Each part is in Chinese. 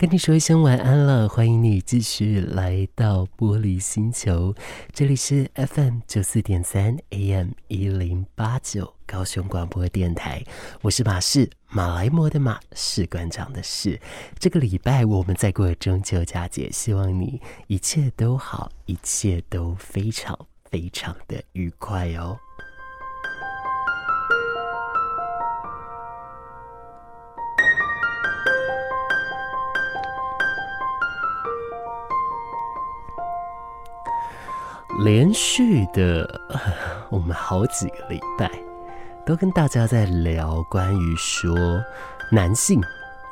跟你说一声晚安了，欢迎你继续来到玻璃星球，这里是 FM 九四点三 AM 一零八九高雄广播电台，我是马士，马来貘的马，士官长的士。这个礼拜我们在过中秋佳节，希望你一切都好，一切都非常非常的愉快哦。连续的，我们好几个礼拜都跟大家在聊关于说男性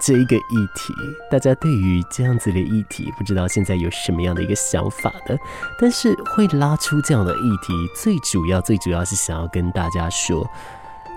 这一个议题。大家对于这样子的议题，不知道现在有什么样的一个想法呢？但是会拉出这样的议题，最主要、最主要是想要跟大家说，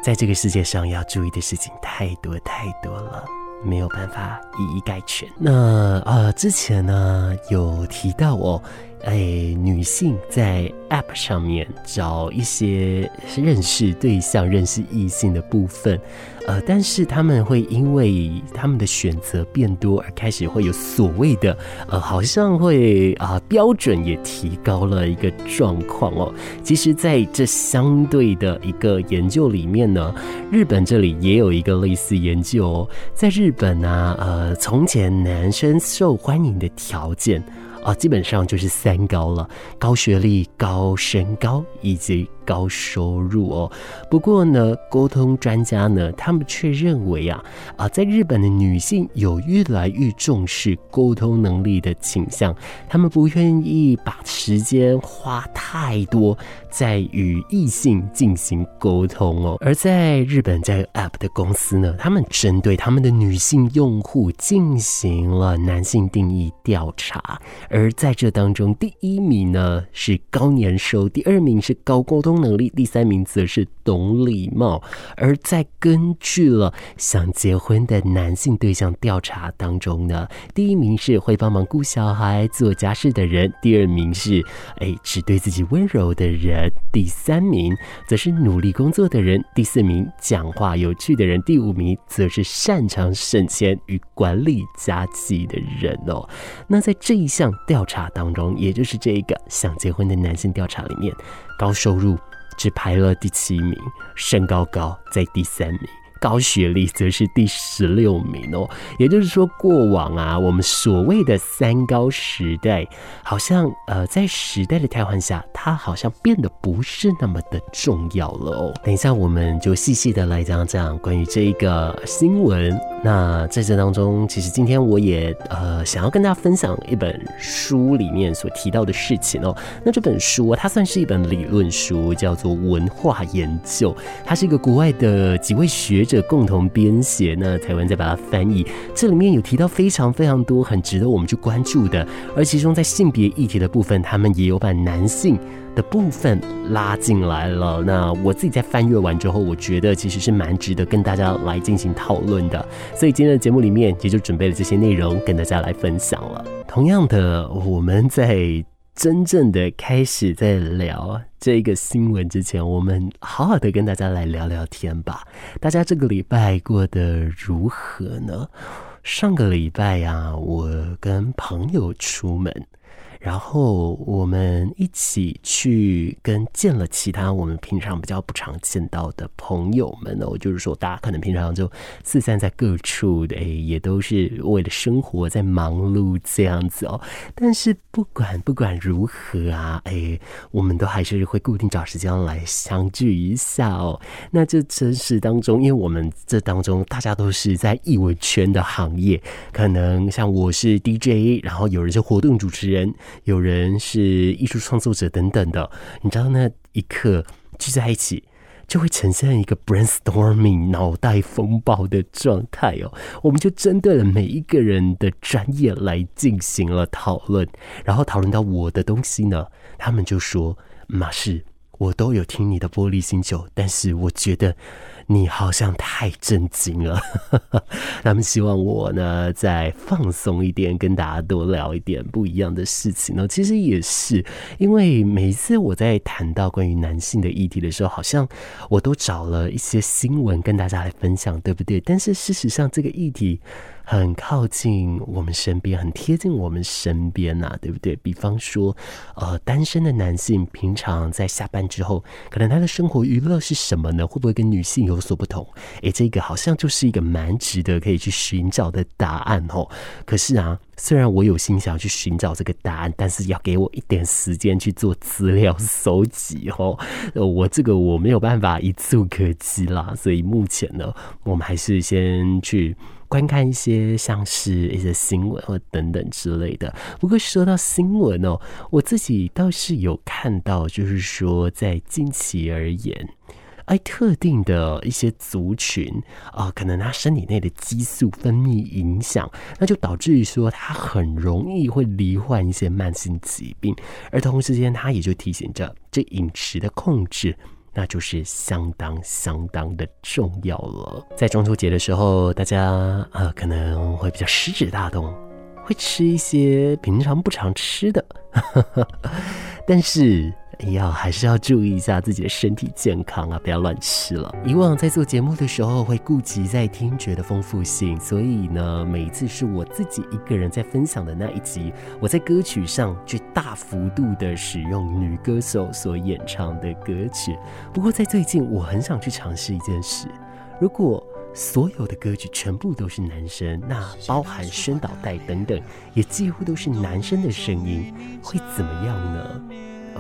在这个世界上要注意的事情太多太多了，没有办法一一概全。那呃，之前呢有提到哦。哎，女性在 App 上面找一些认识对象、认识异性的部分，呃，但是他们会因为他们的选择变多而开始会有所谓的，呃，好像会啊、呃、标准也提高了一个状况哦。其实，在这相对的一个研究里面呢，日本这里也有一个类似研究哦。在日本呢，呃，从前男生受欢迎的条件。啊，基本上就是三高了：高学历、高身高以及高收入哦。不过呢，沟通专家呢，他们却认为啊啊，在日本的女性有越来越重视沟通能力的倾向，他们不愿意把时间花太多在与异性进行沟通哦。而在日本在 App 的公司呢，他们针对他们的女性用户进行了男性定义调查。而在这当中，第一名呢是高年收，第二名是高沟通能力，第三名则是懂礼貌。而在根据了想结婚的男性对象调查当中呢，第一名是会帮忙顾小孩、做家事的人，第二名是哎只对自己温柔的人，第三名则是努力工作的人，第四名讲话有趣的人，第五名则是擅长省钱与管理家计的人哦。那在这一项。调查当中，也就是这个想结婚的男性调查里面，高收入只排了第七名，身高高在第三名。高学历则是第十六名哦，也就是说，过往啊，我们所谓的三高时代，好像呃，在时代的替换下，它好像变得不是那么的重要了哦。等一下，我们就细细的来讲讲关于这一个新闻。那在这当中，其实今天我也呃想要跟大家分享一本书里面所提到的事情哦。那这本书啊，它算是一本理论书，叫做《文化研究》，它是一个国外的几位学者共同编写，那台湾再把它翻译。这里面有提到非常非常多很值得我们去关注的，而其中在性别议题的部分，他们也有把男性的部分拉进来了。那我自己在翻阅完之后，我觉得其实是蛮值得跟大家来进行讨论的。所以今天的节目里面也就准备了这些内容跟大家来分享了。同样的，我们在。真正的开始在聊这个新闻之前，我们好好的跟大家来聊聊天吧。大家这个礼拜过得如何呢？上个礼拜呀，我跟朋友出门。然后我们一起去跟见了其他我们平常比较不常见到的朋友们哦，就是说大家可能平常就四散在各处的，哎也都是为了生活在忙碌这样子哦。但是不管不管如何啊，哎，我们都还是会固定找时间来相聚一下哦。那这真实当中，因为我们这当中大家都是在艺文圈的行业，可能像我是 DJ，然后有人是活动主持人。有人是艺术创作者等等的，你知道那一刻聚在一起，就会呈现一个 brainstorming 脑袋风暴的状态哦。我们就针对了每一个人的专业来进行了讨论，然后讨论到我的东西呢，他们就说：“马士，我都有听你的玻璃星球，但是我觉得你好像太震惊了。他们希望我呢再放松一点，跟大家多聊一点不一样的事情呢。其实也是因为每一次我在谈到关于男性的议题的时候，好像我都找了一些新闻跟大家来分享，对不对？但是事实上，这个议题。很靠近我们身边，很贴近我们身边呐、对不对？比方说，呃，单身的男性平常在下班之后，可能他的生活娱乐是什么呢？会不会跟女性有所不同？诶，这个好像就是一个蛮值得可以去寻找的答案哦。可是啊，虽然我有心想要去寻找这个答案，但是要给我一点时间去做资料搜集哦。呃我这个我没有办法一蹴可及啦，所以目前呢，我们还是先去。观看一些像是一些新闻或等等之类的。不过说到新闻哦，我自己倒是有看到，就是说在近期而言，哎，特定的一些族群啊、可能他身体内的激素分泌影响，那就导致于说他很容易会罹患一些慢性疾病，而同时间他也就提醒着这饮食的控制。那就是相当相当的重要了。在中秋节的时候，大家呃可能会比较食指大动，会吃一些平常不常吃的，但是。要还是要注意一下自己的身体健康啊，不要乱吃了。以往在做节目的时候会顾及在听觉的丰富性，所以呢，每一次是我自己一个人在分享的那一集，我在歌曲上就大幅度的使用女歌手所演唱的歌曲。不过在最近，我很想去尝试一件事：如果所有的歌曲全部都是男生，那包含宣导带等等，也几乎都是男生的声音，会怎么样呢？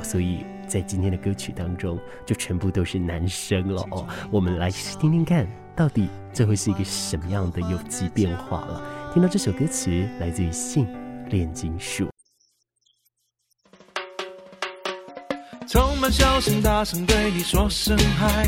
所以在今天的歌曲当中，就全部都是男生了哦。我们来听听看，到底这会是一个什么样的有机变化了。听到这首歌词，来自于性炼金术。充满笑声，大声对你说声嗨，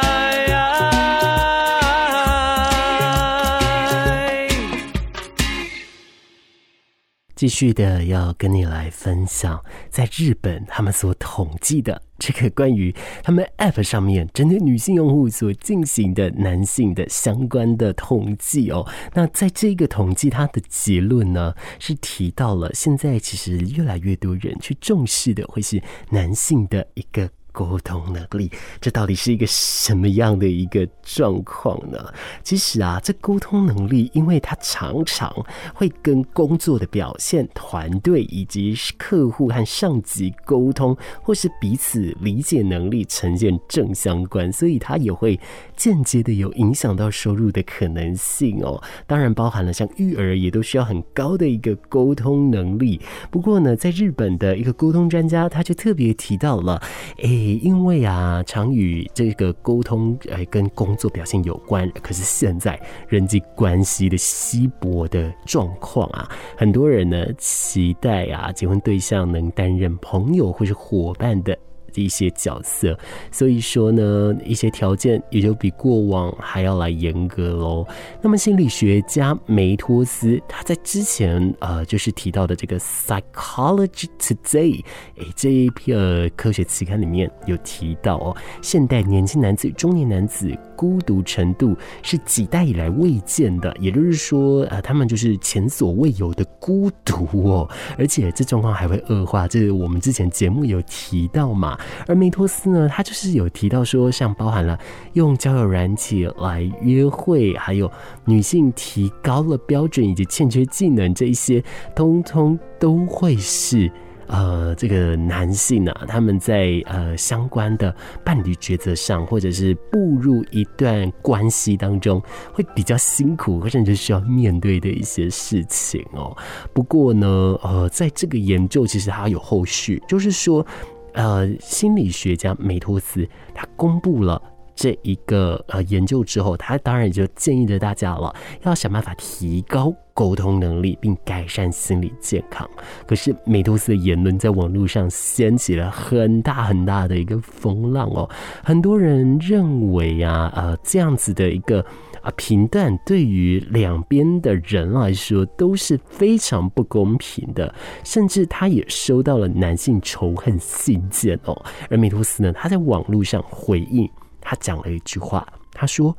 继续的要跟你来分享，在日本他们所统计的这个关于他们 App 上面针对女性用户所进行的男性的相关的统计哦。那在这个统计，它的结论呢是提到了，现在其实越来越多人去重视的会是男性的一个。沟通能力，这到底是一个什么样的一个状况呢？其实啊，这沟通能力，因为它常常会跟工作的表现、团队以及客户和上级沟通，或是彼此理解能力呈现正相关，所以它也会间接的有影响到收入的可能性哦。当然，包含了像育儿也都需要很高的一个沟通能力。不过呢，在日本的一个沟通专家，他就特别提到了，诶。因为啊，常与这个沟通，呃，跟工作表现有关。可是现在人际关系的稀薄的状况啊，很多人呢期待啊，结婚对象能担任朋友或是伙伴的。的一些角色，所以说呢，一些条件也就比过往还要来严格喽。那么心理学家梅托斯他在之前呃，就是提到的这个《Psychology Today》哎这一篇科学期刊里面有提到哦，现代年轻男子、中年男子孤独程度是几代以来未见的，也就是说呃，他们就是前所未有的孤独哦，而且这状况还会恶化。这个我们之前节目有提到嘛。而梅托斯呢，他就是有提到说，像包含了用交友软体来约会，还有女性提高了标准以及欠缺技能这一些，通通都会是呃这个男性啊，他们在呃相关的伴侣抉择上，或者是步入一段关系当中，会比较辛苦，甚至需要面对的一些事情哦。不过呢，呃，在这个研究其实还有后续，就是说。呃，心理学家梅托斯他公布了这一个呃研究之后，他当然也就建议着大家了，要想办法提高沟通能力，并改善心理健康。可是美托斯的言论在网络上掀起了很大很大的一个风浪哦，很多人认为啊，呃，这样子的一个。啊，评断对于两边的人来说都是非常不公平的，甚至他也收到了男性仇恨信件哦。而米托斯呢，他在网络上回应，他讲了一句话，他说：“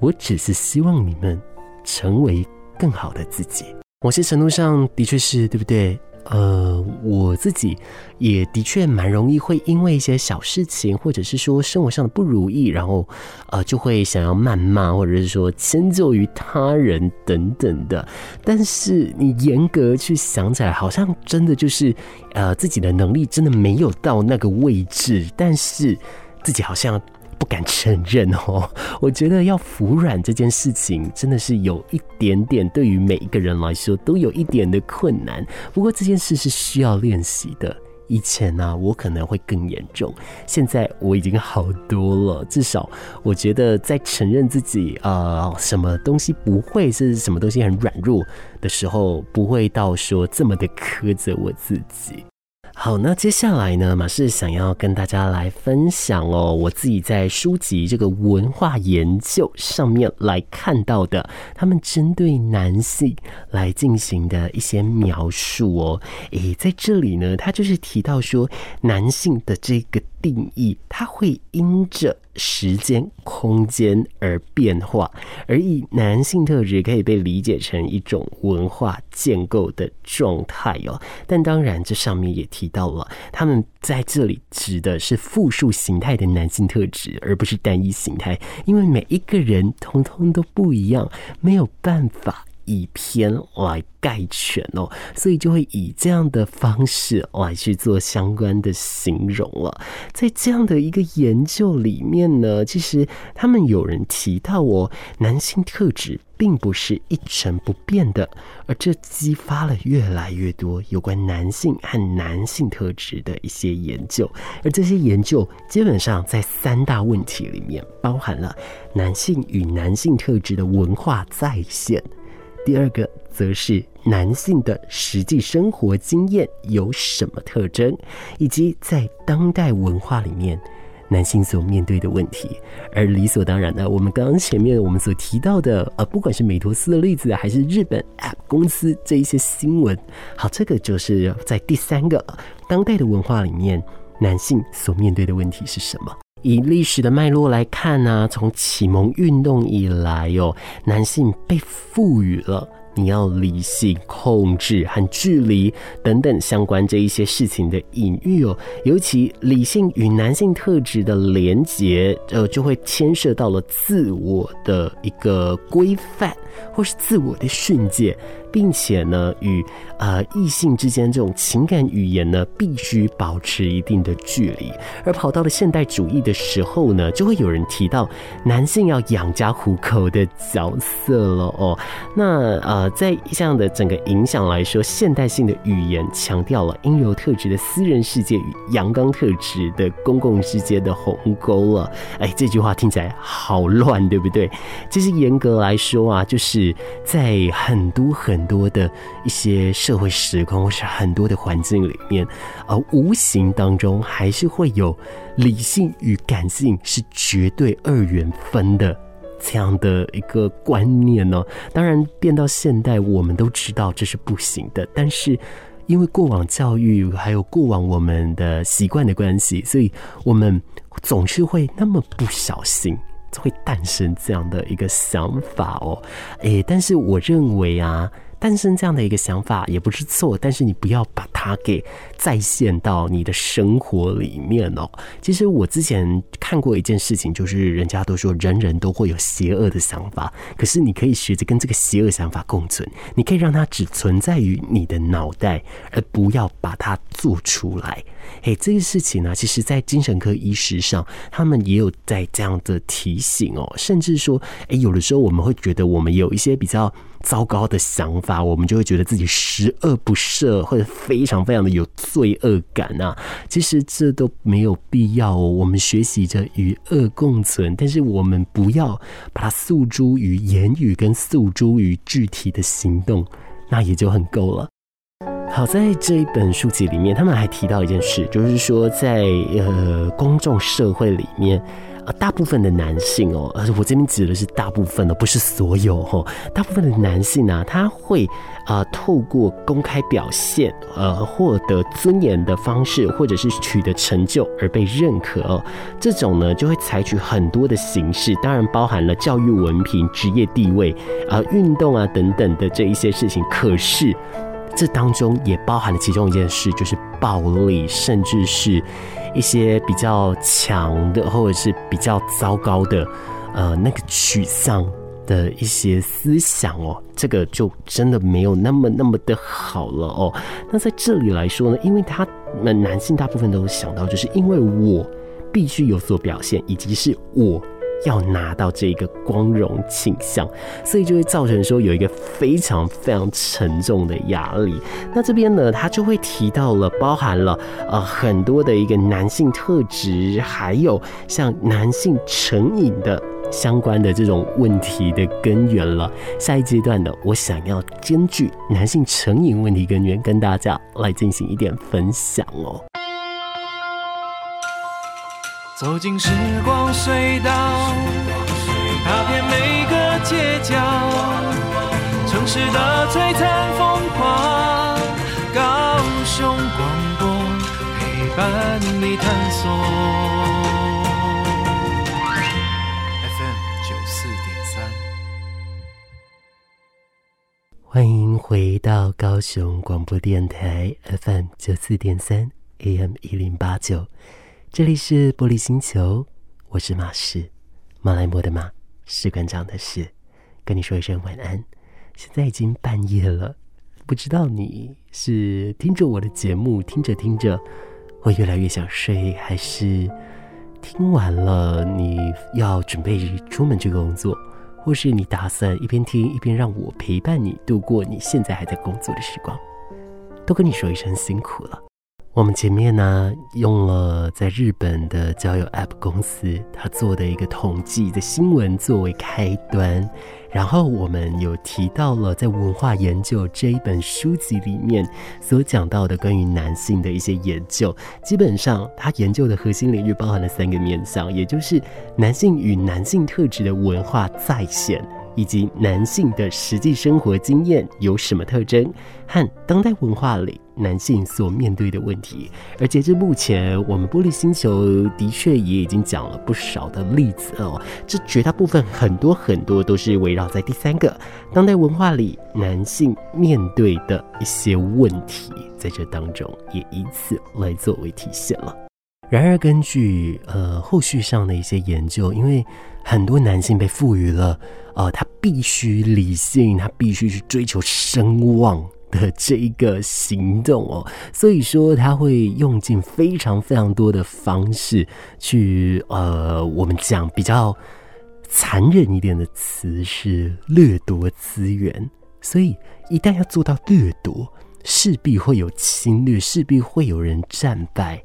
我只是希望你们成为更好的自己。”某些程度上的确是对不对？呃，我自己也的确蛮容易会因为一些小事情，或者是说生活上的不如意，然后呃就会想要谩骂，或者是说迁就于他人等等的。但是你严格去想起来，好像真的就是呃自己的能力真的没有到那个位置，但是自己好像。不敢承认哦，我觉得要服软这件事情真的是有一点点，对于每一个人来说都有一点的困难。不过这件事是需要练习的。以前呢、我可能会更严重，现在我已经好多了。至少我觉得在承认自己呃什么东西不会是什么东西很软弱的时候，不会到说这么的苛责我自己。好，那接下来呢，马氏想要跟大家来分享哦，我自己在书籍这个文化研究上面来看到的，他们针对男性来进行的一些描述哦。诶，在这里呢，他就是提到说，男性的这个定义，他会因着。时间、空间而变化，而以男性特质可以被理解成一种文化建构的状态哦。但当然，这上面也提到了，他们在这里指的是复数形态的男性特质，而不是单一形态，因为每一个人通通都不一样，没有办法。以偏来概全哦，所以就会以这样的方式来去做相关的形容了。在这样的一个研究里面呢，其实他们有人提到哦，男性特质并不是一成不变的，而这激发了越来越多有关男性和男性特质的一些研究。而这些研究基本上在三大问题里面，包含了男性与男性特质的文化再现。第二个则是男性的实际生活经验有什么特征，以及在当代文化里面男性所面对的问题。而理所当然的，我们刚刚前面我们所提到的，呃，不管是美图斯的例子，还是日本 App 公司这一些新闻，好，这个就是在第三个当代的文化里面，男性所面对的问题是什么？以历史的脉络来看呢、啊，从启蒙运动以来哦，男性被赋予了你要理性、控制和距离等等相关这一些事情的隐喻哦。尤其理性与男性特质的连结，呃，就会牵涉到了自我的一个规范，或是自我的训诫。并且呢，与呃异性之间这种情感语言呢，必须保持一定的距离。而跑到了现代主义的时候呢，就会有人提到男性要养家糊口的角色了哦。那呃，在这样的整个影响来说，现代性的语言强调了阴柔特质的私人世界与阳刚特质的公共世界的鸿沟了。哎，这句话听起来好乱，对不对？其实严格来说啊，就是在很多很很多的一些社会时空，或是很多的环境里面，而无形当中还是会有理性与感性是绝对二元分的这样的一个观念呢。当然，变到现代，我们都知道这是不行的。但是，因为过往教育还有过往我们的习惯的关系，所以我们总是会那么不小心。会诞生这样的一个想法哦，诶，但是我认为啊。诞生这样的一个想法也不是错，但是你不要把它给再现到你的生活里面哦。其实我之前看过一件事情，就是人家都说人人都会有邪恶的想法，可是你可以学着跟这个邪恶想法共存，你可以让它只存在于你的脑袋，而不要把它做出来。嘿，这个事情呢，其实在精神科医师上，他们也有在这样的提醒哦，甚至说，诶，有的时候我们会觉得我们有一些比较。糟糕的想法，我们就会觉得自己十恶不赦，或者非常非常的有罪恶感啊。其实这都没有必要。我们学习着与恶共存，但是我们不要把它诉诸于言语跟诉诸于具体的行动，那也就很够了。好，在这一本书籍里面，他们还提到一件事，就是说在呃公众社会里面。呃，大部分的男性哦，而我这边指的是大部分的，不是所有哦。大部分的男性呢，他会啊、透过公开表现，呃，获得尊严的方式，或者是取得成就而被认可。这种呢，就会采取很多的形式，当然包含了教育、文凭、职业地位啊、运动啊等等的这一些事情。可是。这当中也包含了其中一件事，就是暴力，甚至是一些比较强的，或者是比较糟糕的，呃，那个取向的一些思想哦。这个就真的没有那么那么的好了哦。那在这里来说呢，因为他们男性大部分都想到，就是因为我必须有所表现，以及是我。要拿到这个光荣倾向，所以就会造成说有一个非常非常沉重的压力。那这边呢，他就会提到了，包含了呃很多的一个男性特质，还有像男性成瘾的相关的这种问题的根源了。下一阶段的，我想要根据男性成瘾问题根源，跟大家来进行一点分享哦。走进时光隧道，踏遍每个街角，城市的璀璨风光，高雄广播陪伴你探索。FM 九四点三，欢迎回到高雄广播电台 FM 九四点三 AM 一零八九。这里是玻璃星球，我是马士，马来貘的马，士官长的士，跟你说一声晚安。现在已经半夜了，不知道你是听着我的节目，听着听着会越来越想睡，还是听完了你要准备出门去工作，或是你打算一边听一边让我陪伴你度过你现在还在工作的时光，都跟你说一声辛苦了。我们前面呢，用了在日本的交友 App 公司他做的一个统计的新闻作为开端，然后我们有提到了在文化研究这一本书籍里面所讲到的关于男性的一些研究，基本上他研究的核心领域包含了三个面向，也就是男性与男性特质的文化再现。以及男性的实际生活经验有什么特征，和当代文化里男性所面对的问题。而截至目前，我们玻璃星球的确也已经讲了不少的例子哦。这绝大部分很多很多都是围绕在第三个当代文化里男性面对的一些问题，在这当中也以此来作为体现了。然而，根据呃后续上的一些研究，因为很多男性被赋予了，呃，他必须理性，他必须去追求声望的这一个行动哦，所以说他会用尽非常非常多的方式去，呃，我们讲比较残忍一点的词是掠夺资源，所以一旦要做到掠夺，势必会有侵略，势必会有人战败。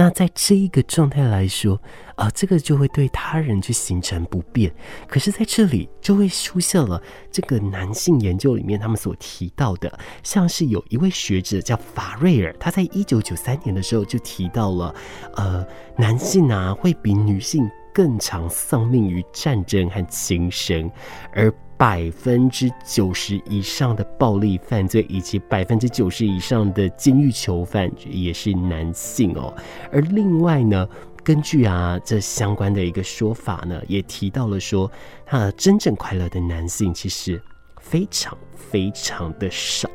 那在这一个状态来说，啊、呃，这个就会对他人去形成不便。可是在这里就会出现了这个男性研究里面他们所提到的，像是有一位学者叫法瑞尔，他在一九九三年的时候就提到了，呃，男性啊会比女性更常丧命于战争和轻生，而。百分之九十以上的暴力犯罪，以及百分之九十以上的监狱囚犯也是男性哦。而另外呢，根据啊这相关的一个说法呢，也提到了说，啊真正快乐的男性其实非常非常的少。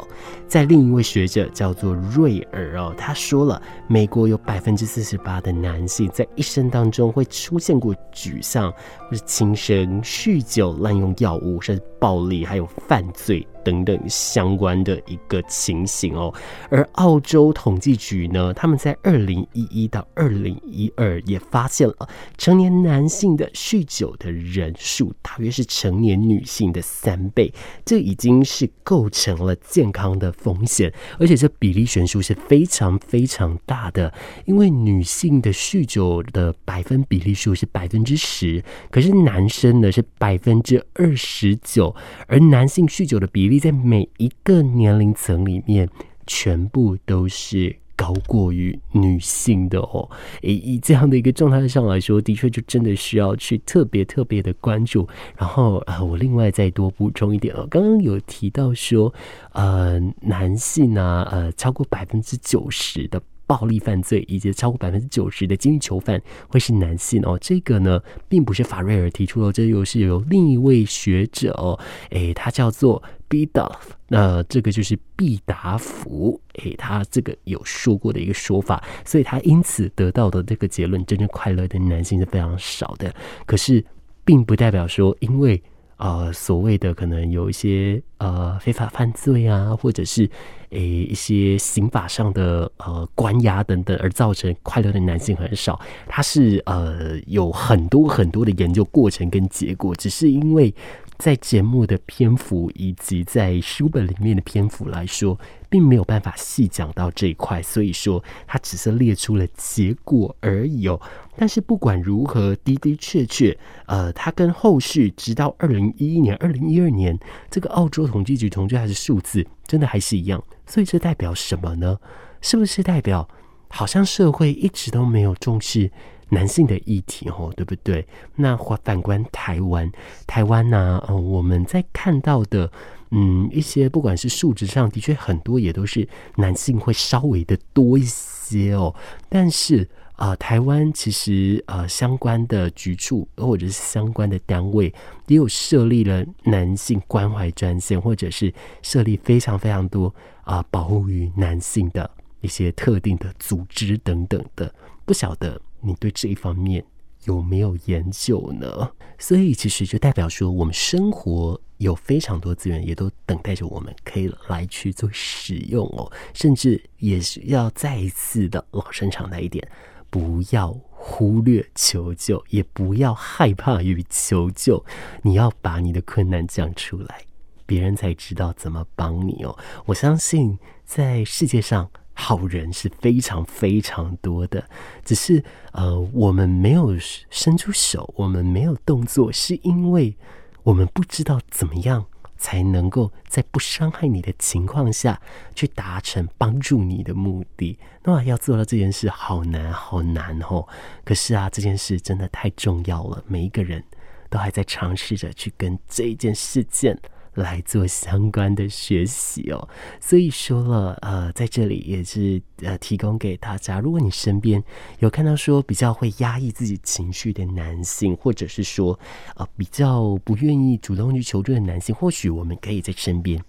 在另一位学者叫做瑞尔哦，他说了，美国有百分之四十八的男性在一生当中会出现过沮丧或是轻生、酗酒、滥用药物，甚至暴力，还有犯罪。等等相关的一个情形哦，而澳洲统计局呢，他们在二零一一到二零一二也发现了成年男性的酗酒的人数大约是成年女性的三倍，这已经是是构成了健康的风险，而且这比例悬殊是非常非常大的，因为女性的酗酒的百分比例数是百分之十，可是男生呢是百分之二十九，而男性酗酒的比例。在每一个年龄层里面，全部都是高过于女性的哦。以以这样的一个状态上来说，的确就真的需要去特别特别的关注。然后呃，我另外再多补充一点哦，刚刚有提到说，呃，男性呢，呃，超过百分之九十的。暴力犯罪以及超过百分之九十的监狱囚犯会是男性哦，这个呢并不是法瑞尔提出的，这又是由另一位学者哦，诶，他叫做 Biddulph，那这个就是毕达福，诶，他这个有说过的一个说法，所以他因此得到的这个结论，真正快乐的男性是非常少的。可是，并不代表说因为。呃，所谓的可能有一些呃非法犯罪啊，或者是诶、一些刑法上的呃关押等等，而造成快乐的男性很少。他是呃有很多很多的研究过程跟结果，只是因为。在节目的篇幅以及在书本里面的篇幅来说，并没有办法细讲到这一块，所以说它只是列出了结果而已哦。但是不管如何，的的确确，呃，它跟后续直到二零一一年、二零一二年这个澳洲统计局统计还是数字，真的还是一样。所以这代表什么呢？是不是代表好像社会一直都没有重视？男性的议题，哦，对不对？那反观台湾，台湾呢？哦，我们在看到的，嗯，一些不管是数值上的确很多，也都是男性会稍微的多一些哦。但是啊，台湾其实呃相关的局处或者是相关的单位，也有设立了男性关怀专线，或者是设立非常非常多啊，保护于男性的一些特定的组织等等的，不晓得。你对这一方面有没有研究呢？所以其实就代表说，我们生活有非常多资源，也都等待着我们可以来去做使用哦。甚至也是要再一次的老生常谈一点，不要忽略求救，也不要害怕于求救。你要把你的困难讲出来，别人才知道怎么帮你哦。我相信在世界上。好人是非常非常多的，只是呃，我们没有伸出手，我们没有动作，是因为我们不知道怎么样才能够在不伤害你的情况下去达成帮助你的目的。那要做到这件事，好难，好难哦。可是啊，这件事真的太重要了，每一个人都还在尝试着去跟这件事件。来做相关的学习哦，所以说了，呃，在这里也是呃，提供给大家，如果你身边有看到说比较会压抑自己情绪的男性，或者是说呃比较不愿意主动去求助的男性，或许我们可以在身边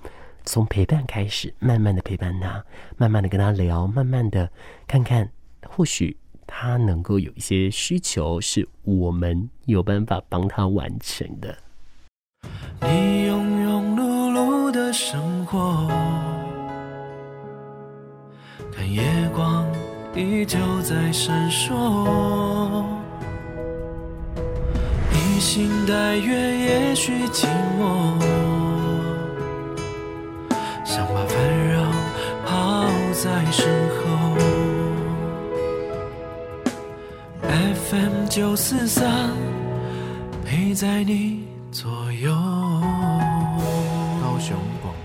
从陪伴开始，慢慢的陪伴他，慢慢的跟他聊，慢慢的看看，或许他能够有一些需求是我们有办法帮他完成的。你用生活，看夜光依旧在闪烁。披星戴月，也许寂寞，想把烦扰抛在身后。FM 九四三，陪在你左右。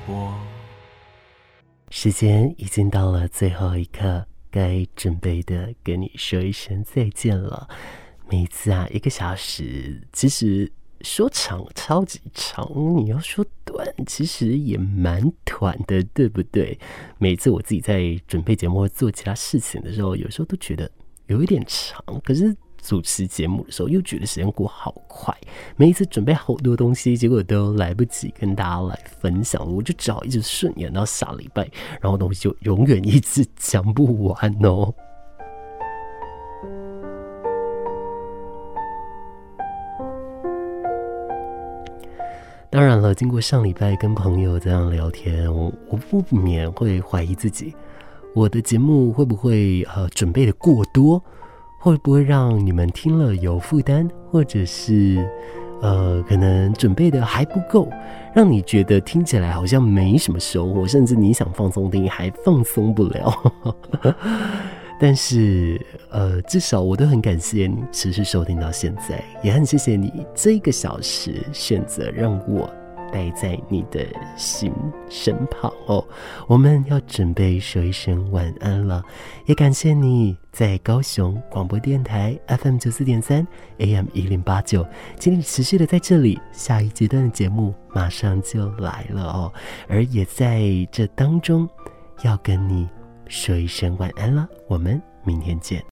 我时间已经到了最后一刻，该准备的跟你说一声再见了。每次啊，一个小时，其实说长超级长，你要说短，其实也蛮短的，对不对？每次我自己在准备节目或做其他事情的时候，有时候都觉得有一点长，可是主持节目的时候，又觉得时间过好快。每一次准备好多东西，结果都来不及跟大家来分享，我就只好一直顺延到下礼拜，然后东西就永远一直讲不完哦。当然了，经过上礼拜跟朋友这样聊天，我我不免会怀疑自己，我的节目会不会呃准备的过多，会不会让你们听了有负担，或者是呃可能准备的还不够，让你觉得听起来好像没什么收获，甚至你想放松听还放松不了。但是呃，至少我都很感谢你持续收听到现在，也很谢谢你这个小时选择让我待在你的心身旁哦。我们要准备说一声晚安了，也感谢你在高雄广播电台 FM 九四点三 AM 一零八九，请你持续的在这里，下一阶段的节目马上就来了哦。而也在这当中要跟你。说一声晚安了，我们明天见。